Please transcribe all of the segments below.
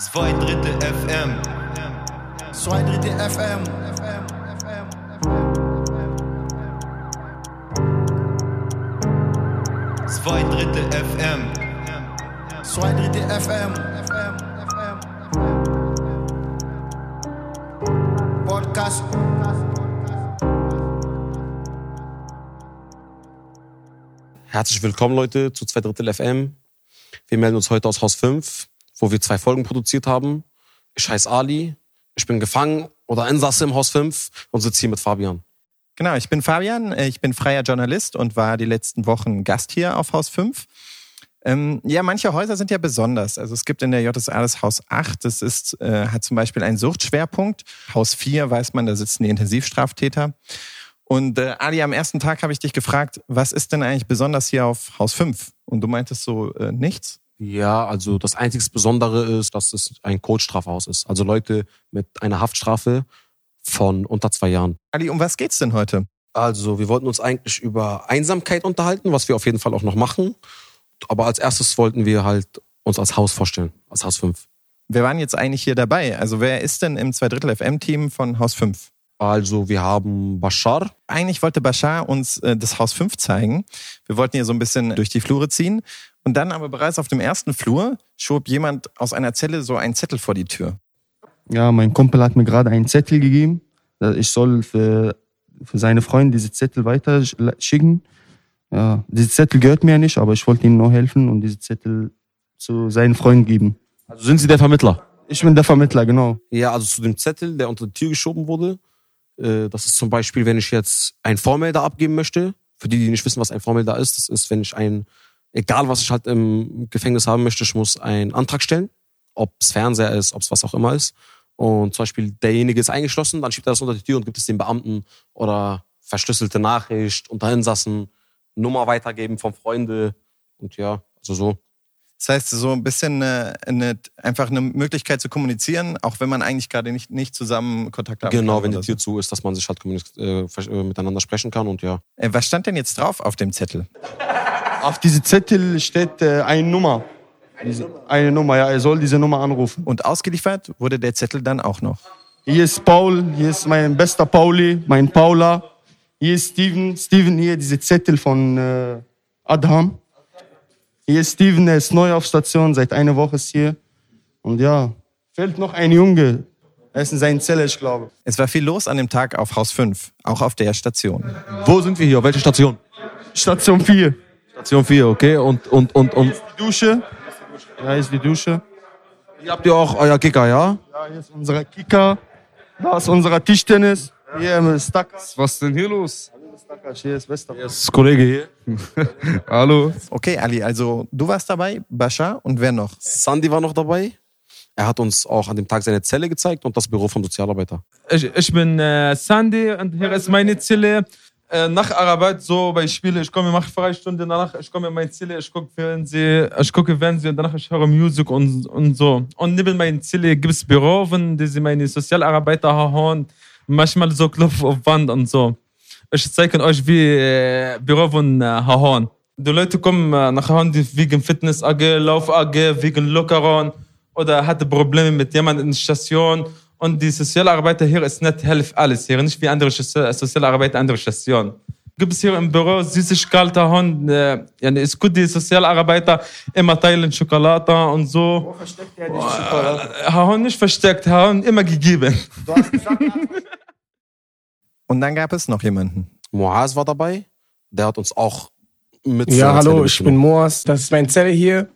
Zwei Drittel FM. Zwei Drittel FM. Zwei Drittel FM. Zwei Drittel FM. Podcast. Herzlich willkommen, Leute, zu zwei Drittel FM. Wir melden uns heute aus Haus 5, wo wir zwei Folgen produziert haben. Ich heiße Ali, ich bin gefangen oder Insasse im Haus 5 und sitze hier mit Fabian. Genau, ich bin Fabian, äh, ich bin freier Journalist und war die letzten Wochen Gast hier auf Haus 5. Ähm, ja, manche Häuser sind ja besonders. Also es gibt in der JSA das Haus 8, das ist, äh, hat zum Beispiel einen Suchtschwerpunkt. Haus 4 weiß man, da sitzen die Intensivstraftäter. Und äh, Ali, am ersten Tag habe ich dich gefragt, was ist denn eigentlich besonders hier auf Haus 5? Und du meintest so, äh, nichts? Ja, also das einzig Besondere ist, dass es ein Codestrafhaus ist. Also Leute mit einer Haftstrafe von unter zwei Jahren. Ali, um was geht's denn heute? Also wir wollten uns eigentlich über Einsamkeit unterhalten, was wir auf jeden Fall auch noch machen. Aber als erstes wollten wir halt uns als Haus vorstellen, als Haus 5. Wer waren jetzt eigentlich hier dabei? Also wer ist denn im Zweidrittel FM-Team von Haus 5? Also wir haben Bashar, Eigentlich wollte Bashar uns äh, das Haus 5 zeigen. Wir wollten hier so ein bisschen durch die Flure ziehen. Und dann aber bereits auf dem ersten Flur schob jemand aus einer Zelle so einen Zettel vor die Tür. Ja, mein Kumpel hat mir gerade einen Zettel gegeben. Ich soll für, für seine Freunde diese Zettel weiter schicken. Ja, diese Zettel gehört mir ja nicht, aber ich wollte ihm nur helfen und diese Zettel zu seinen Freunden geben. also sind Sie der Vermittler? Ich bin der Vermittler, genau. Ja, also zu dem Zettel, der unter die Tür geschoben wurde. Äh, Das ist zum Beispiel, wenn ich jetzt ein Vormelder abgeben möchte. Für die, die nicht wissen, was ein Vormelder ist, das ist, wenn ich ein, egal was ich halt im Gefängnis haben möchte, ich muss einen Antrag stellen. Ob es Fernseher ist, ob es was auch immer ist. Und zum Beispiel derjenige ist eingeschlossen, dann schiebt er das unter die Tür und gibt es dem Beamten oder verschlüsselte Nachricht unter Insassen, Nummer weitergeben von Freunde und ja, also so. Das heißt, so ein bisschen äh, eine, einfach eine Möglichkeit zu kommunizieren, auch wenn man eigentlich gerade nicht, nicht zusammen Kontakt haben Genau, kann wenn die Tür zu ist, dass man sich halt äh, äh, miteinander sprechen kann und ja. so. Äh, was stand denn jetzt drauf auf dem Zettel? Auf diese Zettel steht äh, eine Nummer. Diese, eine Nummer, ja, er soll diese Nummer anrufen. Und ausgeliefert wurde der Zettel dann auch noch. Hier ist Paul, hier ist mein bester Pauli, mein Paula. Hier ist Steven, Steven hier, diese Zettel von äh, Adham. Hier ist Steven, er ist neu auf Station, seit einer Woche ist hier. Und ja, fehlt noch ein Junge. Er ist in seiner Zelle, ich glaube. Es war viel los an dem Tag auf Haus 5, auch auf der Station. Wo sind wir hier? Auf welche Station? Station 4. Station 4, okay? Und, und, und, und Die Dusche. Ja, hier ist die Dusche. hier habt ihr auch euer Kicker, ja? Ja, hier ist unser Kicker. Da ist unser Tischtennis. Hier ist Stakas. Was ist denn hier los? Stakas, hier ist Westermann. Das ist Kollege hier. Hallo. Okay, Ali, also du warst dabei, Bashar und wer noch? Sandy war noch dabei. Er hat uns auch an dem Tag seine Zelle gezeigt und das Büro vom Sozialarbeiter. Ich, ich bin äh, Sandy und hier ist meine Zelle. Äh, nach Arbeit, so bei Spiele, ich komme, mache Freistunde, danach ich komme in meine Zelle, ich gucke Fernsehen, ich gucke Fernsehen, danach ich höre Musik und, und so. Und neben meiner Zelle gibt es Büro, wo diese meine Sozialarbeiter haben, manchmal so Klopf auf Wand und so. Ich zeige euch, wie äh, Büro von äh, haben. Die Leute kommen nach Hause wegen Fitness AG, Lauf AG, wegen Lockerung oder hatte Probleme mit jemandem in der Station. Und die Sozialarbeiter hier ist nicht helfen alles hier, nicht wie andere Sozi- Sozialarbeiter andere Stationen. Gibt es hier im Büro Süßigkeiten, Hund, äh, ja, es gut die Sozialarbeiter immer teilen Schokolade und so. Wo versteckt er die Schokolade? Haben nicht versteckt, haben immer gegeben. Und dann gab es noch jemanden. Moaz war dabei. Der hat uns auch mit Ja, hallo, Zelle ich bin. Moas. Das ist meine Zelle hier.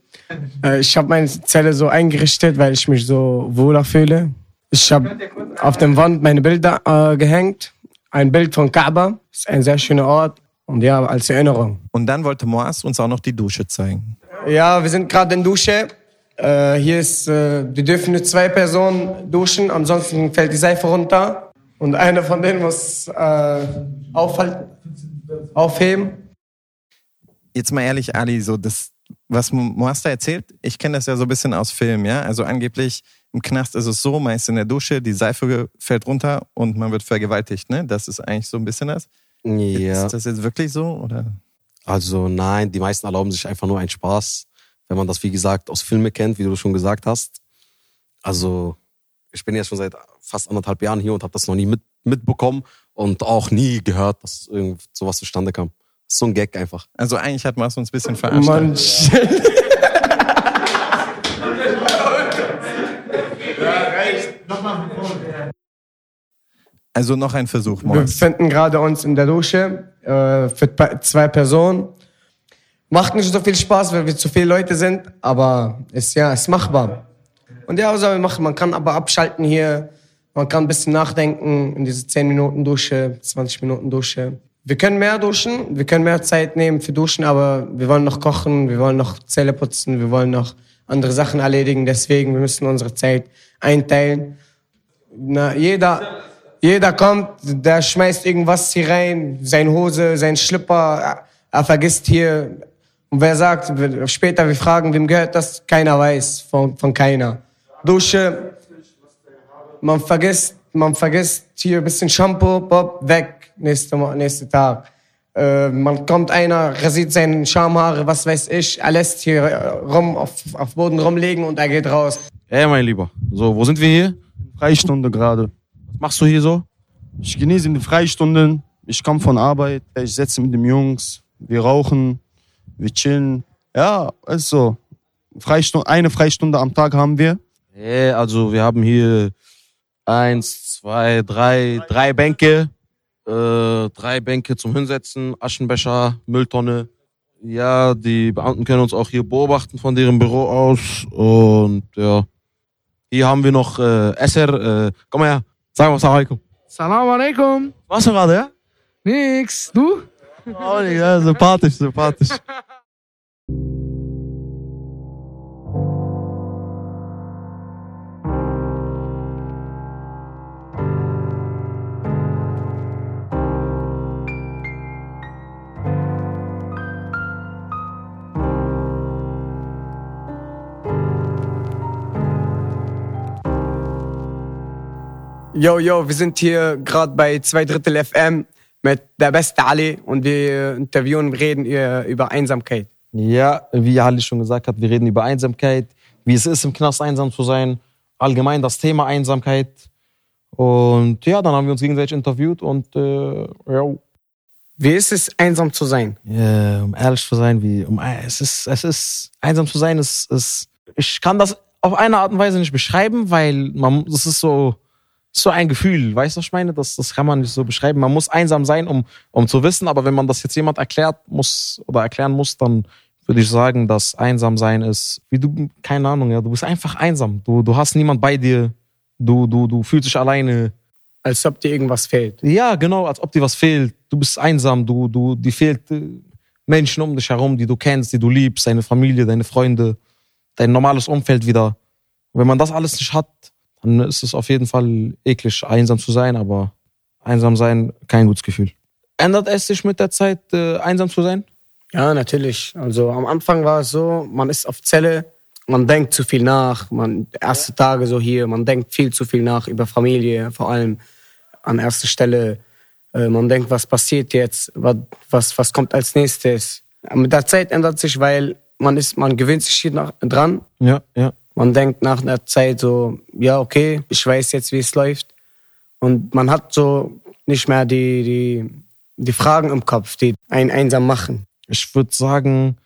Äh, Ich habe meine Zelle so eingerichtet, weil ich mich so wohler fühle. Ich habe auf der Wand meine Bilder äh, gehängt. Ein Bild von Kaaba. Ist ein sehr schöner Ort. Und ja, als Erinnerung. Und dann wollte Moas uns auch noch die Dusche zeigen. Ja, wir sind gerade in Dusche. Äh, hier ist, äh, wir dürfen nur zwei Personen duschen, ansonsten fällt die Seife runter. Und einer von denen muss äh, aufhalten, aufheben. Jetzt mal ehrlich, Ali, so das, was Moas da erzählt, ich kenne das ja so ein bisschen aus Film, ja. Also angeblich im Knast ist es so, meist in der Dusche, die Seife fällt runter und man wird vergewaltigt, ne? Das ist eigentlich so ein bisschen das. Ja. Ist das jetzt wirklich so? Oder? Also nein, die meisten erlauben sich einfach nur einen Spaß, wenn man das, wie gesagt, aus Filmen kennt, wie du schon gesagt hast. Also, ich bin jetzt schon seit fast anderthalb Jahren hier und habe das noch nie mit, mitbekommen und auch nie gehört, dass irgend sowas zustande kam. Ist so ein Gag einfach. Also eigentlich hat Mars uns ein bisschen verarscht. Man, Also noch ein Versuch, wir Mars. befinden gerade uns in der Dusche äh, für zwei Personen. Macht nicht so viel Spaß, weil wir zu viele Leute sind, aber ist ja, ist machbar. Und ja, was soll man machen? Man kann aber abschalten hier. Man kann ein bisschen nachdenken in diese 10 Minuten Dusche, 20 Minuten Dusche. Wir können mehr duschen, wir können mehr Zeit nehmen für Duschen, aber wir wollen noch kochen, wir wollen noch Zähne putzen, wir wollen noch andere Sachen erledigen. Deswegen, wir müssen unsere Zeit einteilen. Na, jeder, jeder kommt, der schmeißt irgendwas hier rein, sein Hose, sein Schlipper, er, er vergisst hier. Und wer sagt, später wir fragen, wem gehört das? Keiner weiß, von, von keiner. Dusche, man vergisst, man vergisst hier ein bisschen Shampoo, Bob, weg, nächste, nächste Tag. Äh, man kommt einer, rasiert seine Schamhaare, was weiß ich, er lässt hier äh, rum auf, auf Boden rumlegen und er geht raus. Ey, mein Lieber. So, wo sind wir hier? Freistunde gerade. Was machst du hier so? Ich genieße die Freistunden. Ich komme von Arbeit. Ich setze mit den Jungs. Wir rauchen. Wir chillen. Ja, ist so. Freistunde, eine Freistunde am Tag haben wir. Ey, also wir haben hier eins, zwei, drei, drei Bänke. Äh, drei Bänke zum Hinsetzen, Aschenbecher, Mülltonne. Ja, die Beamten können uns auch hier beobachten von deren Büro aus. Und ja. Hier haben wir noch äh, Esser. Äh, komm mal her. Sag mal Salam alaikum. Salam alaikum. Was du gerade, ja? Nix. Du? Oh, ja, sympathisch, sympathisch. Yo, yo, wir sind hier gerade bei zwei Drittel FM mit der beste Ali und wir interviewen, reden hier über Einsamkeit. Ja, wie Ali schon gesagt hat, wir reden über Einsamkeit, wie es ist, im Knast einsam zu sein, allgemein das Thema Einsamkeit. Und ja, dann haben wir uns gegenseitig interviewt und äh, ja, Wie ist es, einsam zu sein? Ja, um ehrlich zu sein, wie um es ist, es ist einsam zu sein, ist, ist ich kann das auf eine Art und Weise nicht beschreiben, weil man das ist so so ein Gefühl, weißt du, was ich meine? Das, das kann man nicht so beschreiben. Man muss einsam sein, um, um zu wissen, aber wenn man das jetzt jemand erklärt muss oder erklären muss, dann würde ich sagen, dass einsam sein ist, wie du, keine Ahnung, ja, du bist einfach einsam. Du, du hast niemand bei dir. Du, du, du fühlst dich alleine. Als ob dir irgendwas fehlt. Ja, genau, als ob dir was fehlt. Du bist einsam, du, du, dir fehlt äh, Menschen um dich herum, die du kennst, die du liebst, deine Familie, deine Freunde, dein normales Umfeld wieder. Und wenn man das alles nicht hat, dann ist es auf jeden Fall eklig, einsam zu sein, aber einsam sein, kein gutes Gefühl. Ändert es sich mit der Zeit, äh, einsam zu sein? Ja, natürlich. Also am Anfang war es so, man ist auf Zelle, man denkt zu viel nach, man erste Tage so hier, man denkt viel zu viel nach über Familie, vor allem an erster Stelle. Äh, Man denkt, was passiert jetzt, was, was, was kommt als nächstes. Mit der Zeit ändert sich, weil man ist, man gewöhnt sich hier nach, dran. Ja, ja. Man denkt nach einer Zeit so, ja, okay, ich weiß jetzt, wie es läuft. Und man hat so nicht mehr die, die, die Fragen im Kopf, die einen einsam machen. Ich würde sagen,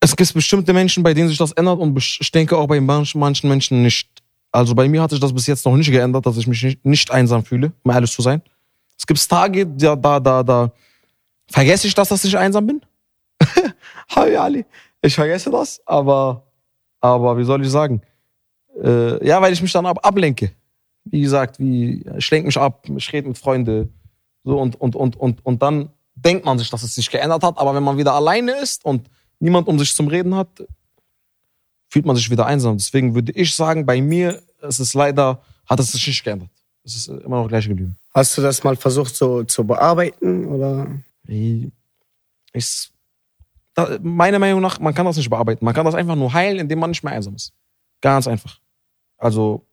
es gibt bestimmte Menschen, bei denen sich das ändert und ich denke auch bei manchen, manchen Menschen nicht. Also bei mir hat sich das bis jetzt noch nicht geändert, dass ich mich nicht, nicht einsam fühle, um ehrlich zu sein. Es gibt Tage, da, da, da, da vergesse ich das, dass ich einsam bin. Hi Ali. Ich vergesse das, aber, aber wie soll ich sagen? Äh, ja, weil ich mich dann ab, ablenke. Wie gesagt, wie, ich lenke mich ab, ich rede mit Freunden. So und, und, und, und, und dann denkt man sich, dass es sich geändert hat, aber wenn man wieder alleine ist und niemand um sich zum Reden hat, fühlt man sich wieder einsam. Deswegen würde ich sagen, bei mir ist es leider, hat es sich nicht geändert. Es ist immer noch gleich geblieben. Hast du das mal versucht so zu bearbeiten oder? Ich, da, meiner Meinung nach, man kann das nicht bearbeiten. Man kann das einfach nur heilen, indem man nicht mehr einsam ist. Ganz einfach. Also,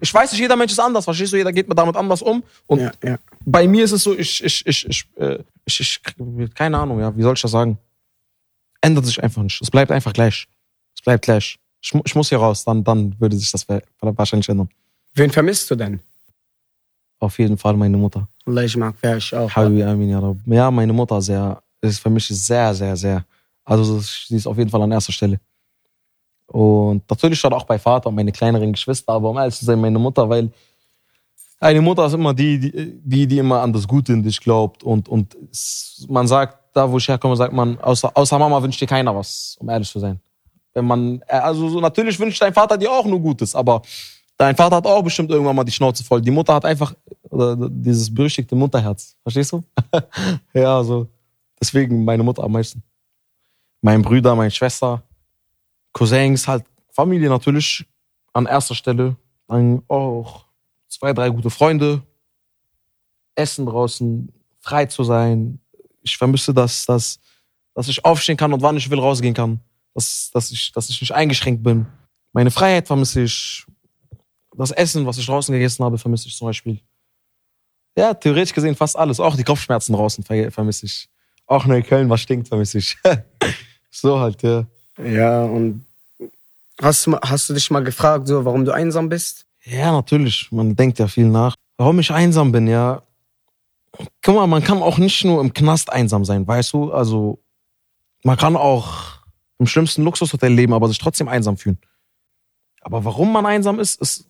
ich weiß nicht, jeder Mensch ist anders, verstehst du? Jeder geht damit anders um. Und Ja, ja. bei mir ist es so, ich, ich, ich, ich, äh, ich, ich, keine Ahnung, ja, wie soll ich das sagen? Ändert sich einfach nicht. Es bleibt einfach gleich. Es bleibt gleich. Ich, ich muss hier raus, dann, dann würde sich das wa- wahrscheinlich ändern. Wen vermisst du denn? Auf jeden Fall meine Mutter. Allah, ich mag Fersch auch. Habibi Amin, ja, Rab. ja, meine Mutter sehr, ist für mich sehr, sehr, sehr. Also sie ist auf jeden Fall an erster Stelle. Und natürlich stand auch bei Vater und meine kleineren Geschwister, aber um ehrlich zu sein, meine Mutter, weil eine Mutter ist immer die, die, die, immer an das Gute in dich glaubt. Und, und man sagt, da wo ich herkomme, sagt man, außer, außer Mama wünscht dir keiner was, um ehrlich zu sein. Wenn man, äh, also so, natürlich wünscht dein Vater dir auch nur Gutes, aber dein Vater hat auch bestimmt irgendwann mal die Schnauze voll. Die Mutter hat einfach oder, dieses berüchtigte Mutterherz. Verstehst du? ja, so. Deswegen meine Mutter am meisten. Mein Brüder, meine Schwester, Cousins, halt Familie natürlich an erster Stelle. Dann auch zwei, drei gute Freunde. Essen draußen, frei zu sein. Ich vermisse das, dass, dass ich aufstehen kann und wann ich will rausgehen kann. Dass, dass, ich, dass ich nicht eingeschränkt bin. Meine Freiheit vermisse ich. Das Essen, was ich draußen gegessen habe, vermisse ich zum Beispiel. Ja, theoretisch gesehen fast alles. Auch die Kopfschmerzen draußen ver vermisse ich. Auch Neukölln, was stinkt, vermisse ich. so halt, ja. Ja, und hast, hast du dich mal gefragt, so, warum du einsam bist? Ja, natürlich. Man denkt ja viel nach. Warum ich einsam bin, ja. Guck mal, man kann auch nicht nur im Knast einsam sein, weißt du? Also, man kann auch im schlimmsten Luxushotel leben, aber sich trotzdem einsam fühlen. Aber warum man einsam ist, ist.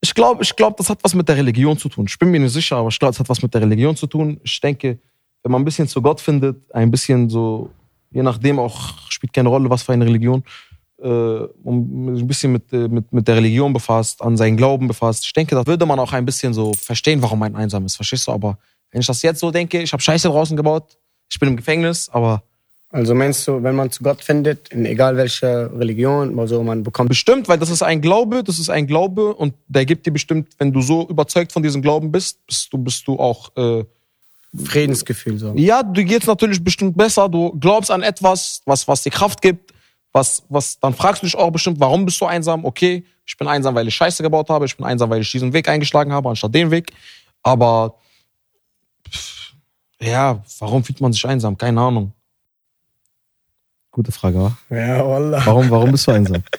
Ich glaube, ich glaube, das hat was mit der Religion zu tun. Ich bin mir nicht sicher, aber ich glaube, das hat was mit der Religion zu tun. Ich denke, wenn man ein bisschen zu Gott findet, ein bisschen so, je nachdem auch, spielt keine Rolle, was für eine Religion, äh, um ein bisschen mit, äh, mit, mit der Religion befasst, an seinen Glauben befasst. Ich denke, da würde man auch ein bisschen so verstehen, warum man einsam ist. Verstehst du? Aber wenn ich das jetzt so denke, ich habe Scheiße draußen gebaut, ich bin im Gefängnis, aber Also meinst du, wenn man zu Gott findet, in egal welcher Religion, also man bekommt bestimmt, weil das ist ein Glaube, das ist ein Glaube und der gibt dir bestimmt, wenn du so überzeugt von diesem Glauben bist, bist du, bist du auch, äh, Friedensgefühl so. ja, du geht's natürlich bestimmt besser, du glaubst an etwas, was, was dir Kraft gibt, was, was, dann fragst du dich auch bestimmt, warum bist du einsam? Okay, ich bin einsam, weil ich Scheiße gebaut habe, ich bin einsam, weil ich diesen Weg eingeschlagen habe, anstatt den Weg, aber, pff, ja, warum fühlt man sich einsam? Keine Ahnung. Gute Frage, wa? Ja, wallah. Warum, warum bist du einsam?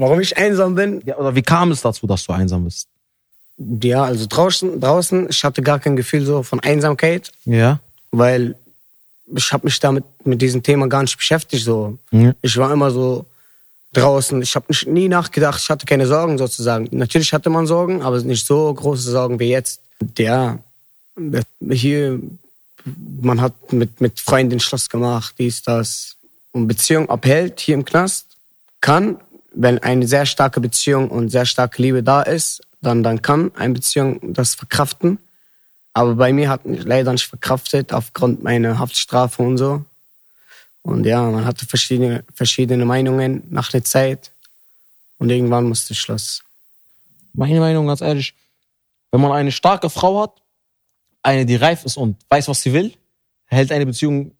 Warum ich einsam bin? Ja, oder wie kam es dazu, dass du einsam bist? Ja, also draußen, draußen, ich hatte gar kein Gefühl so von Einsamkeit, Ja. weil ich habe mich damit mit diesem Thema gar nicht beschäftigt. So, Ja. ich war immer so draußen. Ich habe nie nachgedacht. Ich hatte keine Sorgen sozusagen. Natürlich hatte man Sorgen, aber nicht so große Sorgen wie jetzt. Ja, hier man hat mit mit Freunden Schluss gemacht, dies das und Beziehung abhält hier im Knast kann, wenn eine sehr starke Beziehung und sehr starke Liebe da ist, dann dann kann eine Beziehung das verkraften. Aber bei mir hat mich leider nicht verkraftet aufgrund meiner Haftstrafe und so. Und ja, man hatte verschiedene, verschiedene Meinungen nach der Zeit. Und irgendwann musste Schluss. Meine Meinung, ganz ehrlich, wenn man eine starke Frau hat, eine, die reif ist und weiß, was sie will, hält eine Beziehung,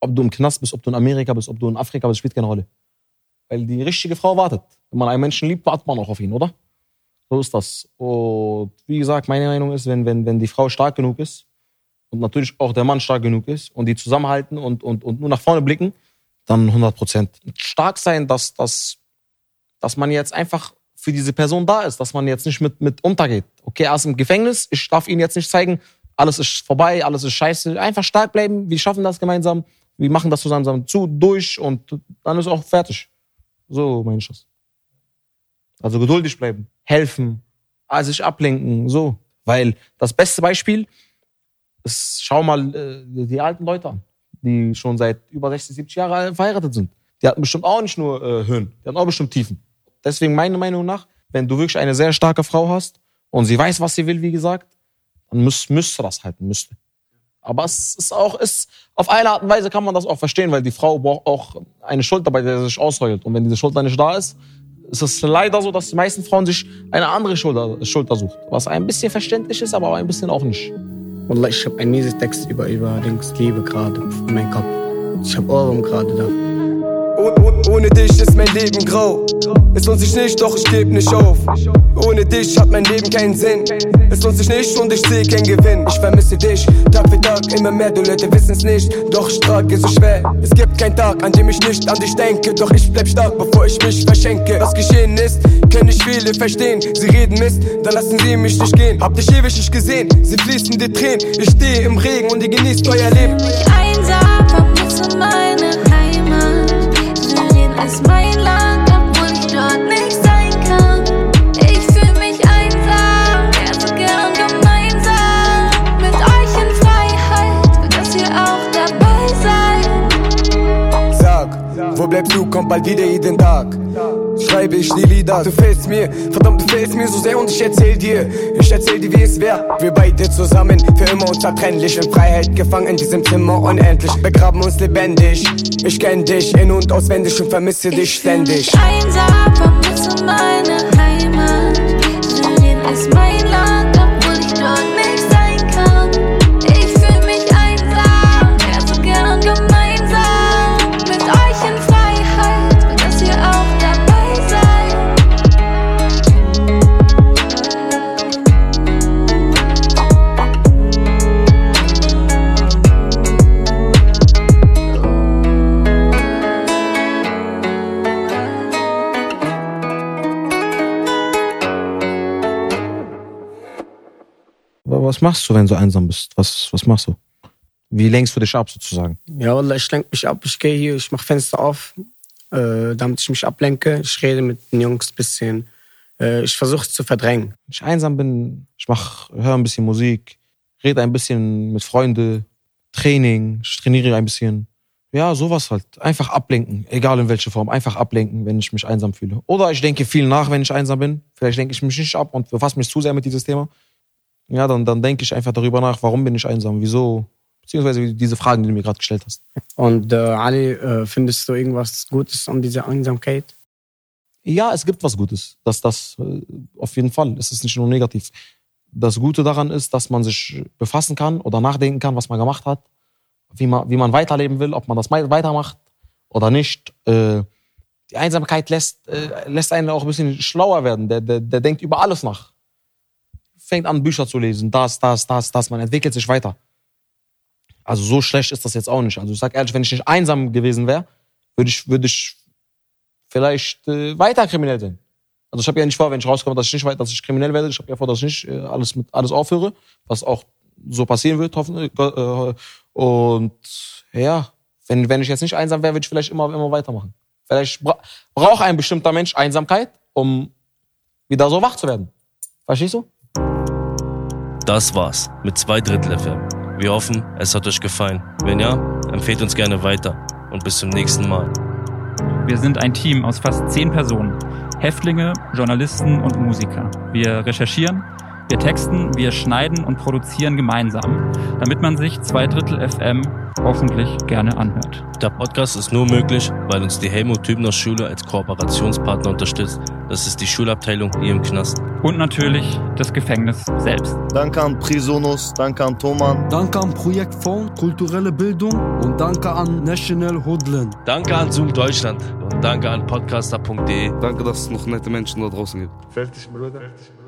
ob du im Knast bist, ob du in Amerika bist, ob du in Afrika bist, spielt keine Rolle. Weil die richtige Frau wartet. Wenn man einen Menschen liebt, wartet man auch auf ihn, oder? So ist das. Und wie gesagt, meine Meinung ist, wenn, wenn, wenn die Frau stark genug ist und natürlich auch der Mann stark genug ist und die zusammenhalten und, und, und nur nach vorne blicken, dann 100 Prozent. Stark sein, dass, dass, dass man jetzt einfach für diese Person da ist, dass man jetzt nicht mit, mit untergeht. Okay, er ist im Gefängnis, ich darf ihn jetzt nicht zeigen, alles ist vorbei, alles ist scheiße. Einfach stark bleiben, wir schaffen das gemeinsam, wir machen das zusammen zu, durch und dann ist auch fertig. So meine ich das. Also geduldig bleiben, helfen, also sich ablenken, so. Weil das beste Beispiel ist, schau mal äh, die alten Leute an, die schon seit über 60, 70 Jahren verheiratet sind. Die hatten bestimmt auch nicht nur äh, Höhen, die hatten auch bestimmt Tiefen. Deswegen meiner Meinung nach, wenn du wirklich eine sehr starke Frau hast und sie weiß, was sie will, wie gesagt, dann müsst, müsste das halten, müsste. Aber es ist auch, ist, auf eine Art und Weise kann man das auch verstehen, weil die Frau braucht auch eine Schulter, bei der sie sich ausheult. Und wenn diese Schulter nicht da ist, ist es leider so, dass die meisten Frauen sich eine andere Schulter, Schulter sucht. Was ein bisschen verständlich ist, aber ein bisschen auch nicht. Wallah, ich habe einen miesen Text über, über Dings Liebe gerade in meinem Kopf. Ich habe Ohrwurm gerade da. Oh, oh, ohne dich ist mein Leben grau. Es lohnt sich nicht, doch ich geb nicht auf. Ohne dich hat mein Leben keinen Sinn. Es lohnt sich nicht und ich seh keinen Gewinn. Ich vermisse dich, Tag für Tag immer mehr. Du Leute wissen's nicht, doch ich trage so schwer. Es gibt keinen Tag, an dem ich nicht an dich denke. Doch ich bleib stark, bevor ich mich verschenke. Was geschehen ist, können nicht viele verstehen. Sie reden Mist, dann lassen sie mich nicht gehen. Hab dich ewig nicht gesehen, sie fließen die Tränen. Ich stehe im Regen und ihr genießt euer Leben. Bleibst du, kommt bald wieder jeden Tag. Schreibe ich die Lieder, du fehlst mir, verdammt, du fehlst mir so sehr und ich erzähl dir, ich erzähl dir, wie es wär. Wir beide zusammen, für immer unzertrennlich, in Freiheit gefangen in diesem Zimmer unendlich, begraben uns lebendig. Ich kenn dich in- und auswendig und vermisse dich ständig. Einsam, vermisse meine Heimat. Syrien ist mein Land, Aber was machst du, wenn du einsam bist? Was, was machst du? Wie lenkst du dich ab sozusagen? Ja, Wallah, ich lenke mich ab. Ich gehe hier, ich mache Fenster auf, äh, damit ich mich ablenke. Ich rede mit den Jungs ein bisschen. Äh, ich versuche es zu verdrängen. Wenn ich einsam bin, ich mach, höre ein bisschen Musik, rede ein bisschen mit Freunden, Training, ich trainiere ein bisschen. Ja, sowas halt. Einfach ablenken, egal in welcher Form. Einfach ablenken, wenn ich mich einsam fühle. Oder ich denke viel nach, wenn ich einsam bin. Vielleicht denke ich mich nicht ab und befasse mich zu sehr mit dieses Thema. Ja, dann, dann denke ich einfach darüber nach, warum bin ich einsam, wieso, beziehungsweise diese Fragen, die du mir gerade gestellt hast. Und äh, Ali, äh, findest du irgendwas Gutes an dieser Einsamkeit? Ja, es gibt was Gutes. Das, das, äh, auf jeden Fall. Es ist nicht nur negativ. Das Gute daran ist, dass man sich befassen kann oder nachdenken kann, was man gemacht hat, wie man, wie man weiterleben will, ob man das weitermacht oder nicht. Äh, die Einsamkeit lässt, äh, lässt einen auch ein bisschen schlauer werden. Der, der, der denkt über alles nach. Fängt an, Bücher zu lesen, das, das, das, das. Man entwickelt sich weiter. Also so schlecht ist das jetzt auch nicht. Also ich sag ehrlich, wenn ich nicht einsam gewesen wäre, würde ich, würde ich vielleicht äh, weiter kriminell sein. Also ich habe ja nicht vor, wenn ich rauskomme, dass ich nicht weiter, dass ich kriminell werde. Ich habe ja vor, dass ich nicht äh, alles mit alles aufhöre, was auch so passieren wird, hoffentlich. Äh, und ja, wenn wenn ich jetzt nicht einsam wäre, würde ich vielleicht immer immer weitermachen. Vielleicht bra braucht ein bestimmter Mensch Einsamkeit, um wieder so wach zu werden. Verstehst du? Das war's mit zwei Drittel FM. Wir hoffen, es hat euch gefallen. Wenn ja, empfehlt uns gerne weiter und bis zum nächsten Mal. Wir sind ein Team aus fast zehn Personen. Häftlinge, Journalisten und Musiker. Wir recherchieren, wir texten, wir schneiden und produzieren gemeinsam, damit man sich zwei Drittel FM hoffentlich gerne anhört. Der Podcast ist nur möglich, weil uns die Helmut Tübner Schule als Kooperationspartner unterstützt. Das ist die Schulabteilung hier im Knast. Und natürlich das Gefängnis selbst. Danke an Prisonus, danke an Thoman. Danke an Projektfonds Kulturelle Bildung und danke an National Hoodland. Danke an Zoom Deutschland und danke an podcaster.de. Danke, dass es noch nette Menschen da draußen gibt. Fertig, Bruder. Fertig, Bruder.